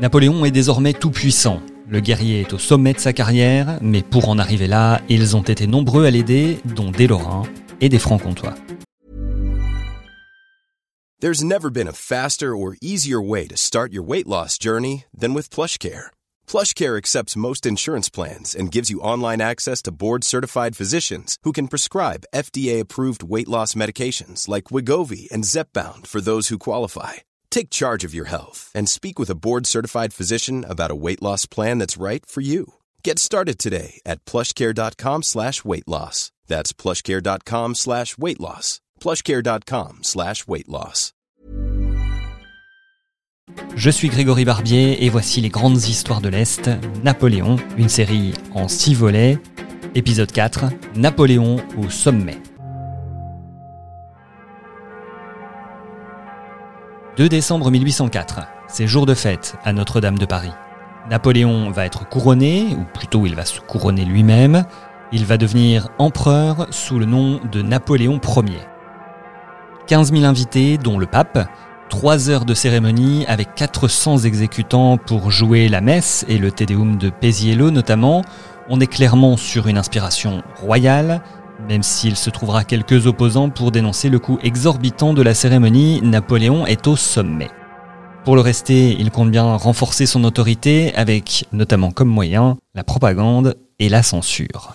Napoléon est désormais tout puissant. Le guerrier est au sommet de sa carrière, mais pour en arriver là, ils ont été nombreux à l'aider, dont des Lorrains et des Francs-Comtois. There's never been a faster or easier way to start your weight loss journey than with PlushCare. PlushCare accepts most insurance plans and gives you online access to board-certified physicians who can prescribe FDA-approved weight loss medications like Wigovi and Zepbound for those who qualify. Take charge of your health and speak with a board-certified physician about a weight loss plan that's right for you. Get started today at plushcare.com slash weight loss. That's plushcare.com slash weight loss. plushcare.com slash weight loss. Je suis Grégory Barbier et voici les grandes histoires de l'Est, Napoléon, une série en six volets. Épisode 4, Napoléon au sommet. 2 décembre 1804, c'est jour de fête à Notre-Dame de Paris. Napoléon va être couronné, ou plutôt il va se couronner lui-même. Il va devenir empereur sous le nom de Napoléon Ier. 15 000 invités, dont le pape, 3 heures de cérémonie avec 400 exécutants pour jouer la messe et le Tédéum de Péziello notamment. On est clairement sur une inspiration royale, même s'il se trouvera quelques opposants pour dénoncer le coût exorbitant de la cérémonie, Napoléon est au sommet. Pour le rester, il compte bien renforcer son autorité avec notamment comme moyen la propagande et la censure.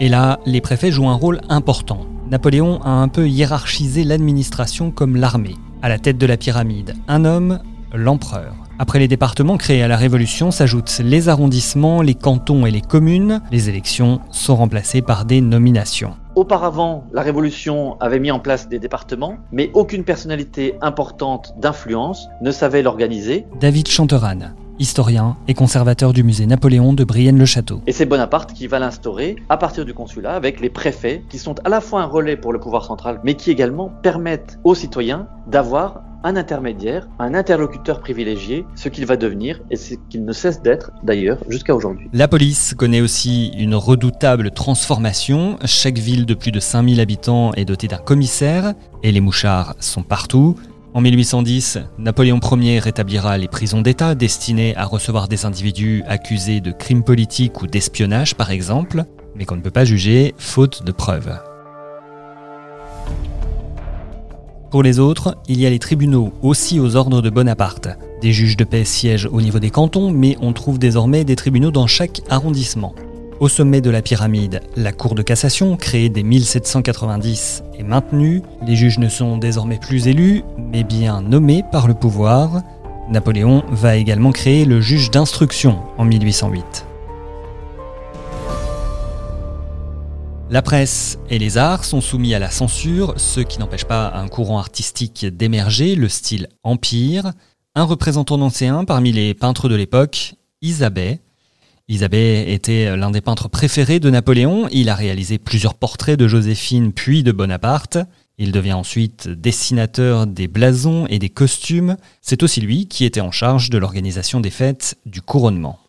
Et là, les préfets jouent un rôle important. Napoléon a un peu hiérarchisé l'administration comme l'armée. À la tête de la pyramide, un homme, l'empereur. Après les départements créés à la Révolution s'ajoutent les arrondissements, les cantons et les communes. Les élections sont remplacées par des nominations. Auparavant, la Révolution avait mis en place des départements, mais aucune personnalité importante d'influence ne savait l'organiser. David Chanteran, historien et conservateur du musée Napoléon de Brienne-le-Château. Et c'est Bonaparte qui va l'instaurer à partir du consulat avec les préfets qui sont à la fois un relais pour le pouvoir central, mais qui également permettent aux citoyens d'avoir un intermédiaire, un interlocuteur privilégié, ce qu'il va devenir et ce qu'il ne cesse d'être d'ailleurs jusqu'à aujourd'hui. La police connaît aussi une redoutable transformation. Chaque ville de plus de 5000 habitants est dotée d'un commissaire et les mouchards sont partout. En 1810, Napoléon Ier rétablira les prisons d'État destinées à recevoir des individus accusés de crimes politiques ou d'espionnage par exemple, mais qu'on ne peut pas juger faute de preuves. Pour les autres, il y a les tribunaux, aussi aux ordres de Bonaparte. Des juges de paix siègent au niveau des cantons, mais on trouve désormais des tribunaux dans chaque arrondissement. Au sommet de la pyramide, la Cour de cassation, créée dès 1790, est maintenue. Les juges ne sont désormais plus élus, mais bien nommés par le pouvoir. Napoléon va également créer le juge d'instruction en 1808. La presse et les arts sont soumis à la censure, ce qui n'empêche pas un courant artistique d'émerger, le style empire. Un représentant ancien parmi les peintres de l'époque, Isabelle. Isabelle était l'un des peintres préférés de Napoléon. Il a réalisé plusieurs portraits de Joséphine puis de Bonaparte. Il devient ensuite dessinateur des blasons et des costumes. C'est aussi lui qui était en charge de l'organisation des fêtes du couronnement.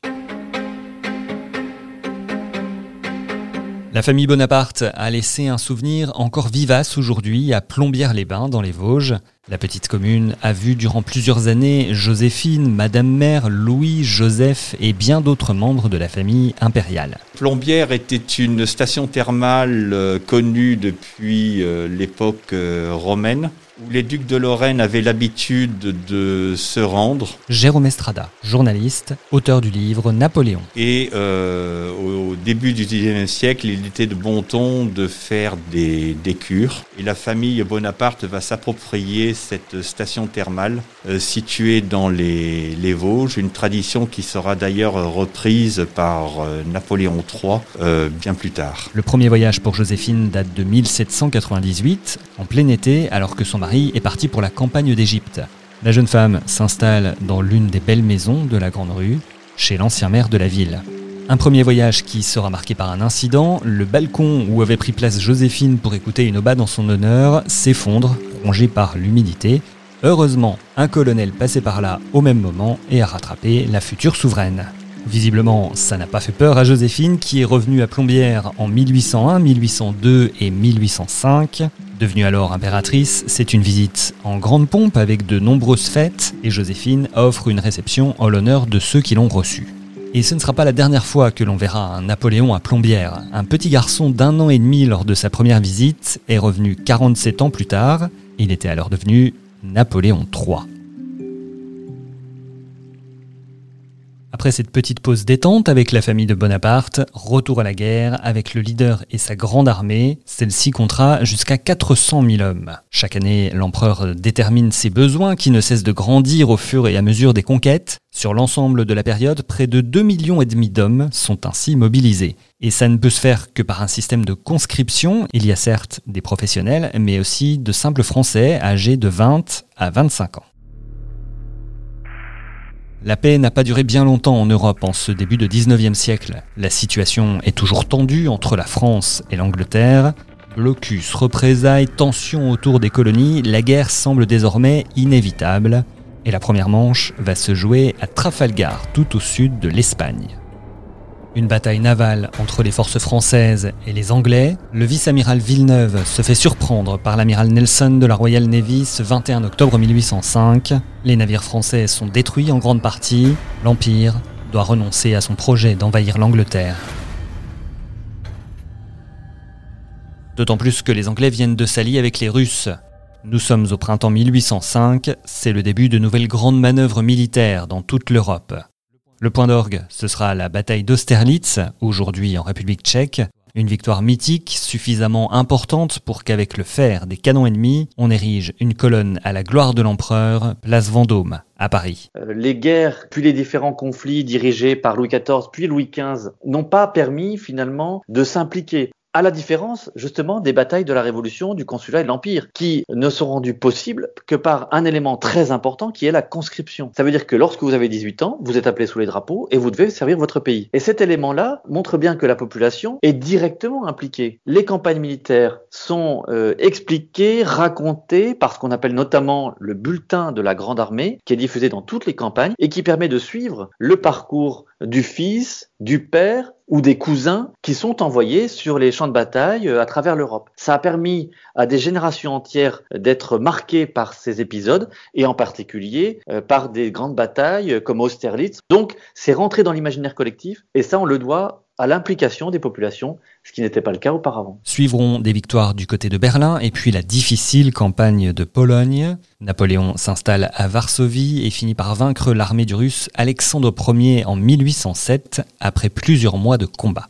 La famille Bonaparte a laissé un souvenir encore vivace aujourd'hui à Plombières-les-Bains dans les Vosges. La petite commune a vu durant plusieurs années Joséphine, Madame Mère, Louis, Joseph et bien d'autres membres de la famille impériale. Plombières était une station thermale euh, connue depuis euh, l'époque euh, romaine où les ducs de Lorraine avaient l'habitude de se rendre. Jérôme Estrada, journaliste, auteur du livre Napoléon. Et euh, au début du XIXe siècle, il était de bon ton de faire des, des cures. Et la famille Bonaparte va s'approprier cette station thermale euh, située dans les, les, Vosges, une tradition qui sera d'ailleurs reprise par euh, Napoléon III euh, bien plus tard. Le premier voyage pour Joséphine date de 1798, en plein été, alors que son mari est parti pour la campagne d'Égypte. La jeune femme s'installe dans l'une des belles maisons de la Grande Rue, chez l'ancien maire de la ville. Un premier voyage qui sera marqué par un incident, le balcon où avait pris place Joséphine pour écouter une aubade en son honneur s'effondre, rongé par l'humidité. Heureusement, un colonel passait par là au même moment et a rattrapé la future souveraine. Visiblement, ça n'a pas fait peur à Joséphine qui est revenue à Plombières en 1801, 1802 et 1805. Devenue alors impératrice, c'est une visite en grande pompe avec de nombreuses fêtes et Joséphine offre une réception en l'honneur de ceux qui l'ont reçue. Et ce ne sera pas la dernière fois que l'on verra un Napoléon à Plombières. Un petit garçon d'un an et demi lors de sa première visite est revenu 47 ans plus tard. Il était alors devenu Napoléon III. Après cette petite pause détente avec la famille de Bonaparte, retour à la guerre avec le leader et sa grande armée. Celle-ci comptera jusqu'à 400 000 hommes. Chaque année, l'empereur détermine ses besoins qui ne cessent de grandir au fur et à mesure des conquêtes. Sur l'ensemble de la période, près de 2 millions et demi d'hommes sont ainsi mobilisés. Et ça ne peut se faire que par un système de conscription. Il y a certes des professionnels, mais aussi de simples Français âgés de 20 à 25 ans. La paix n'a pas duré bien longtemps en Europe en ce début de 19e siècle. La situation est toujours tendue entre la France et l'Angleterre. Blocus, représailles, tensions autour des colonies, la guerre semble désormais inévitable. Et la première manche va se jouer à Trafalgar, tout au sud de l'Espagne. Une bataille navale entre les forces françaises et les Anglais, le vice-amiral Villeneuve se fait surprendre par l'amiral Nelson de la Royal Navy ce 21 octobre 1805. Les navires français sont détruits en grande partie. L'Empire doit renoncer à son projet d'envahir l'Angleterre. D'autant plus que les Anglais viennent de s'allier avec les Russes. Nous sommes au printemps 1805, c'est le début de nouvelles grandes manœuvres militaires dans toute l'Europe. Le point d'orgue, ce sera la bataille d'Austerlitz, aujourd'hui en République tchèque. Une victoire mythique suffisamment importante pour qu'avec le fer des canons ennemis, on érige une colonne à la gloire de l'empereur, place Vendôme, à Paris. Euh, les guerres, puis les différents conflits dirigés par Louis XIV, puis Louis XV, n'ont pas permis finalement de s'impliquer à la différence justement des batailles de la Révolution, du Consulat et de l'Empire, qui ne sont rendues possibles que par un élément très important qui est la conscription. Ça veut dire que lorsque vous avez 18 ans, vous êtes appelé sous les drapeaux et vous devez servir votre pays. Et cet élément-là montre bien que la population est directement impliquée. Les campagnes militaires sont euh, expliquées, racontées par ce qu'on appelle notamment le bulletin de la Grande Armée, qui est diffusé dans toutes les campagnes et qui permet de suivre le parcours du fils, du père ou des cousins qui sont envoyés sur les champs de bataille euh, à travers l'Europe. Ça a permis à des générations entières d'être marquées par ces épisodes et en particulier euh, par des grandes batailles euh, comme Austerlitz. Donc c'est rentré dans l'imaginaire collectif et ça on le doit à l'implication des populations, ce qui n'était pas le cas auparavant. Suivront des victoires du côté de Berlin et puis la difficile campagne de Pologne. Napoléon s'installe à Varsovie et finit par vaincre l'armée du russe Alexandre Ier en 1807 après plusieurs mois de combat.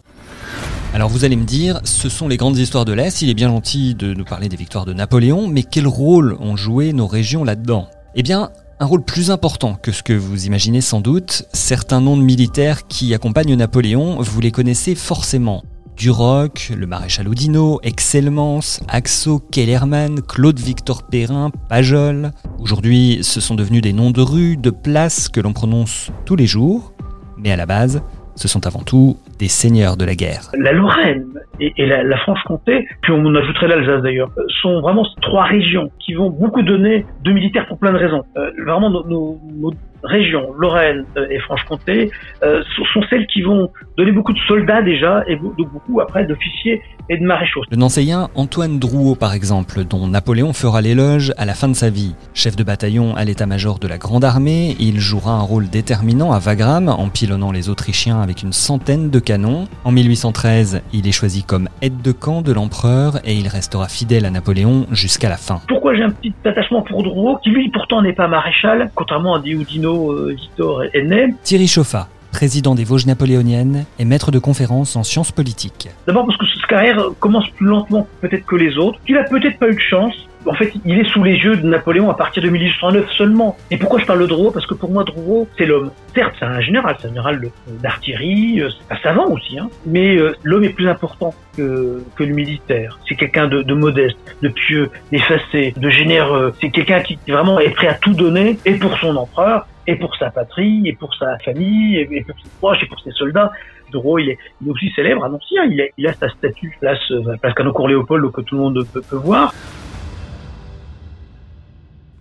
Alors vous allez me dire, ce sont les grandes histoires de l'Est, il est bien gentil de nous parler des victoires de Napoléon, mais quel rôle ont joué nos régions là-dedans? Eh bien, un rôle plus important que ce que vous imaginez sans doute. Certains noms de militaires qui accompagnent Napoléon, vous les connaissez forcément. Duroc, le maréchal Oudinot, Excellence, Axo, Kellerman, Claude Victor Perrin, Pajol. Aujourd'hui, ce sont devenus des noms de rues, de places que l'on prononce tous les jours. Mais à la base, ce sont avant tout des seigneurs de la guerre. La Lorraine et, la, Franche-Comté, puis on ajouterait l'Alsace d'ailleurs, sont vraiment trois régions qui vont beaucoup donner de militaires pour plein de raisons. Euh, vraiment, nos, régions, Lorraine euh, et Franche-Comté, euh, sont, celles qui vont donner beaucoup de soldats déjà et beaucoup après d'officiers et de maréchaux. Le Nancéien Antoine Drouot, par exemple, dont Napoléon fera l'éloge à la fin de sa vie. Chef de bataillon à l'état-major de la Grande Armée, il jouera un rôle déterminant à Wagram en pilonnant les Autrichiens avec une centaine de canons. En 1813, il est choisi comme aide de camp de l'empereur et il restera fidèle à Napoléon jusqu'à la fin. Pourquoi j'ai un petit attachement pour Drouot, qui lui pourtant n'est pas maréchal, contrairement à Dioudino, euh, Thierry Chauffat, président des Vosges napoléoniennes et maître de conférences en sciences politiques. D'abord parce que sa carrière commence plus lentement peut-être que les autres, qu'il a peut-être pas eu de chance, en fait, il est sous les yeux de Napoléon à partir de 1809 seulement. Et pourquoi je parle de Drouot? Parce que pour moi, Drouot, c'est l'homme. Certes, c'est un général, c'est un général d'artillerie, euh, c'est un savant aussi, hein. mais euh, l'homme est plus important que, le militaire. C'est quelqu'un de, de, modeste, de pieux, d'effacé, de généreux. C'est quelqu'un qui vraiment est prêt à tout donner, et pour son empereur, et pour sa patrie, et pour sa famille, et pour ses proches, et pour ses soldats. Drouot, il est, aussi célèbre à Nancy, il, il a sa statue place, euh, place Canocourt Léopold que tout le monde peut voir.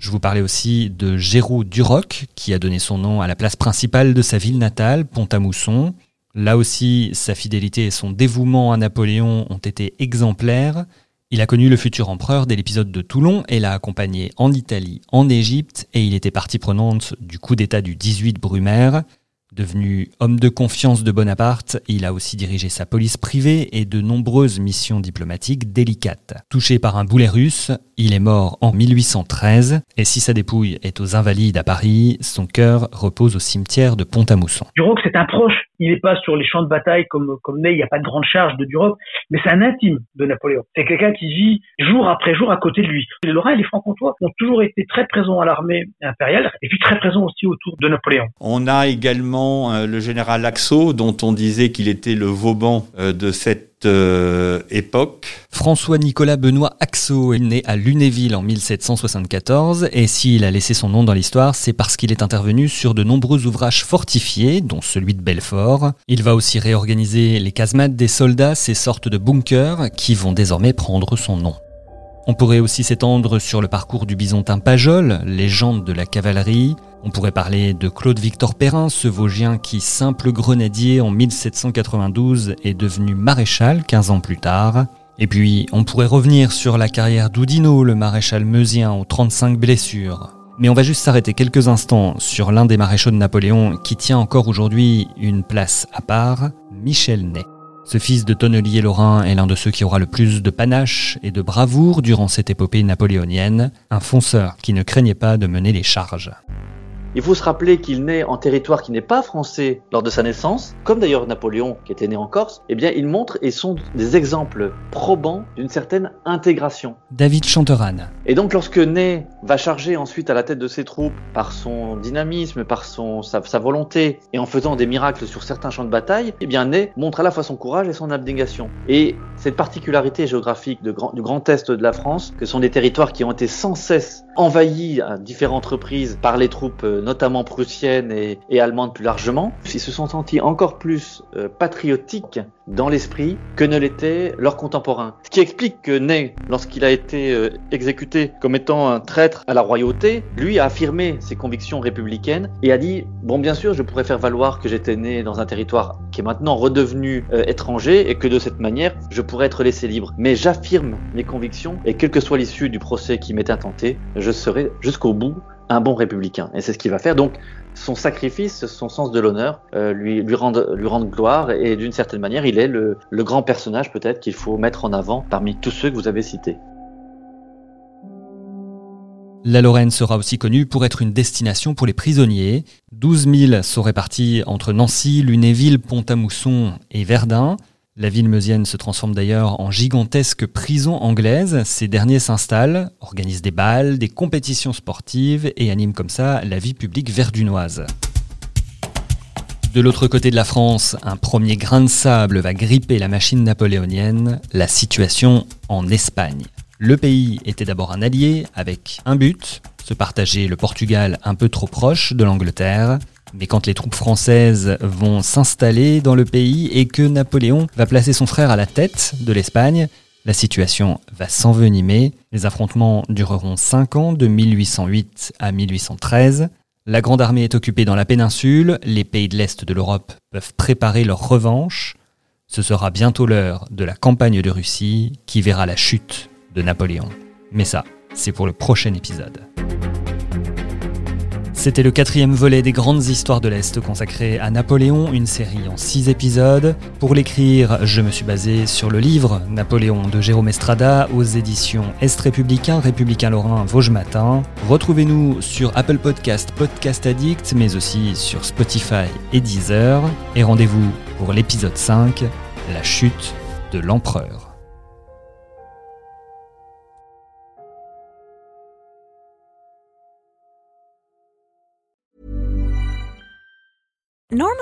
Je vous parlais aussi de Géraud Duroc, qui a donné son nom à la place principale de sa ville natale, Pont-à-Mousson. Là aussi, sa fidélité et son dévouement à Napoléon ont été exemplaires. Il a connu le futur empereur dès l'épisode de Toulon et l'a accompagné en Italie, en Égypte, et il était partie prenante du coup d'État du 18 Brumaire. Devenu homme de confiance de Bonaparte, il a aussi dirigé sa police privée et de nombreuses missions diplomatiques délicates. Touché par un boulet russe, il est mort en 1813 et si sa dépouille est aux Invalides à Paris, son cœur repose au cimetière de Pont-à-Mousson. Duroc, c'est un proche. Il n'est pas sur les champs de bataille comme, comme Ney, il n'y a pas de grande charge de Duroc, mais c'est un intime de Napoléon. C'est quelqu'un qui vit jour après jour à côté de lui. Les Lorrains et les Francs-Comtois ont toujours été très présents à l'armée impériale et puis très présents aussi autour de Napoléon. On a également euh, le général Axo, dont on disait qu'il était le Vauban euh, de cette euh, époque. François-Nicolas Benoît Axo est né à Lunéville en 1774 et s'il a laissé son nom dans l'histoire, c'est parce qu'il est intervenu sur de nombreux ouvrages fortifiés, dont celui de Belfort. Il va aussi réorganiser les casemates des soldats, ces sortes de bunkers qui vont désormais prendre son nom. On pourrait aussi s'étendre sur le parcours du bisontin Pajol, légende de la cavalerie. On pourrait parler de Claude Victor Perrin, ce Vosgien qui, simple grenadier en 1792, est devenu maréchal 15 ans plus tard. Et puis, on pourrait revenir sur la carrière d'Oudinot, le maréchal meusien aux 35 blessures. Mais on va juste s'arrêter quelques instants sur l'un des maréchaux de Napoléon qui tient encore aujourd'hui une place à part, Michel Ney. Ce fils de tonnelier lorrain est l'un de ceux qui aura le plus de panache et de bravoure durant cette épopée napoléonienne, un fonceur qui ne craignait pas de mener les charges. Il faut se rappeler qu'il naît en territoire qui n'est pas français lors de sa naissance, comme d'ailleurs Napoléon qui était né en Corse. Eh bien, il montre et sont des exemples probants d'une certaine intégration. David Chanteran. Et donc, lorsque Ney va charger ensuite à la tête de ses troupes par son dynamisme, par son, sa, volonté et en faisant des miracles sur certains champs de bataille, eh bien, Ney montre à la fois son courage et son abnégation. Et cette particularité géographique du Grand Est de la France, que sont des territoires qui ont été sans cesse envahis à différentes reprises par les troupes euh, notamment prussiennes et, et allemandes plus largement, ils se sont sentis encore plus euh, patriotiques dans l'esprit que ne l'étaient leurs contemporains. Ce qui explique que Ney, lorsqu'il a été euh, exécuté comme étant un traître à la royauté, lui a affirmé ses convictions républicaines et a dit bon bien sûr je pourrais faire valoir que j'étais né dans un territoire qui est maintenant redevenu euh, étranger et que de cette manière je pourrais être laissé libre. Mais j'affirme mes convictions et quelle que soit l'issue du procès qui m'est intenté, je serai jusqu'au bout un bon républicain. Et c'est ce qu'il va faire. Donc, son sacrifice, son sens de l'honneur, euh, lui, rendent, gloire. Et d'une certaine manière, il est le, le grand personnage peut-être qu'il faut mettre en avant parmi tous ceux que vous avez cités. La Lorraine sera aussi connue pour être une destination pour les prisonniers. 12 000 sont répartis entre Nancy, Lunéville, Pont-à-Mousson et Verdun. La ville meusienne se transforme d'ailleurs en gigantesque prison anglaise. Ces derniers s'installent, organisent des balles, des compétitions sportives et animent comme ça la vie publique verdunoise. De l'autre côté de la France, un premier grain de sable va gripper la machine napoléonienne, la situation en Espagne. Le pays était d'abord un allié avec un but, se partager le Portugal un peu trop proche de l'Angleterre. Mais quand les troupes françaises vont s'installer dans le pays et que Napoléon va placer son frère à la tête de l'Espagne, la situation va s'envenimer. Les affrontements dureront 5 ans, de 1808 à 1813. La Grande Armée est occupée dans la péninsule, les pays de l'Est de l'Europe peuvent préparer leur revanche. Ce sera bientôt l'heure de la campagne de Russie qui verra la chute de Napoléon. Mais ça, c'est pour le prochain épisode. C'était le quatrième volet des grandes histoires de l'Est consacré à Napoléon, une série en six épisodes. Pour l'écrire, je me suis basé sur le livre Napoléon de Jérôme Estrada aux éditions Est républicain, républicain lorrain, Vosges Matin. Retrouvez-nous sur Apple Podcast, Podcast Addict, mais aussi sur Spotify et Deezer. Et rendez-vous pour l'épisode 5, La chute de l'empereur.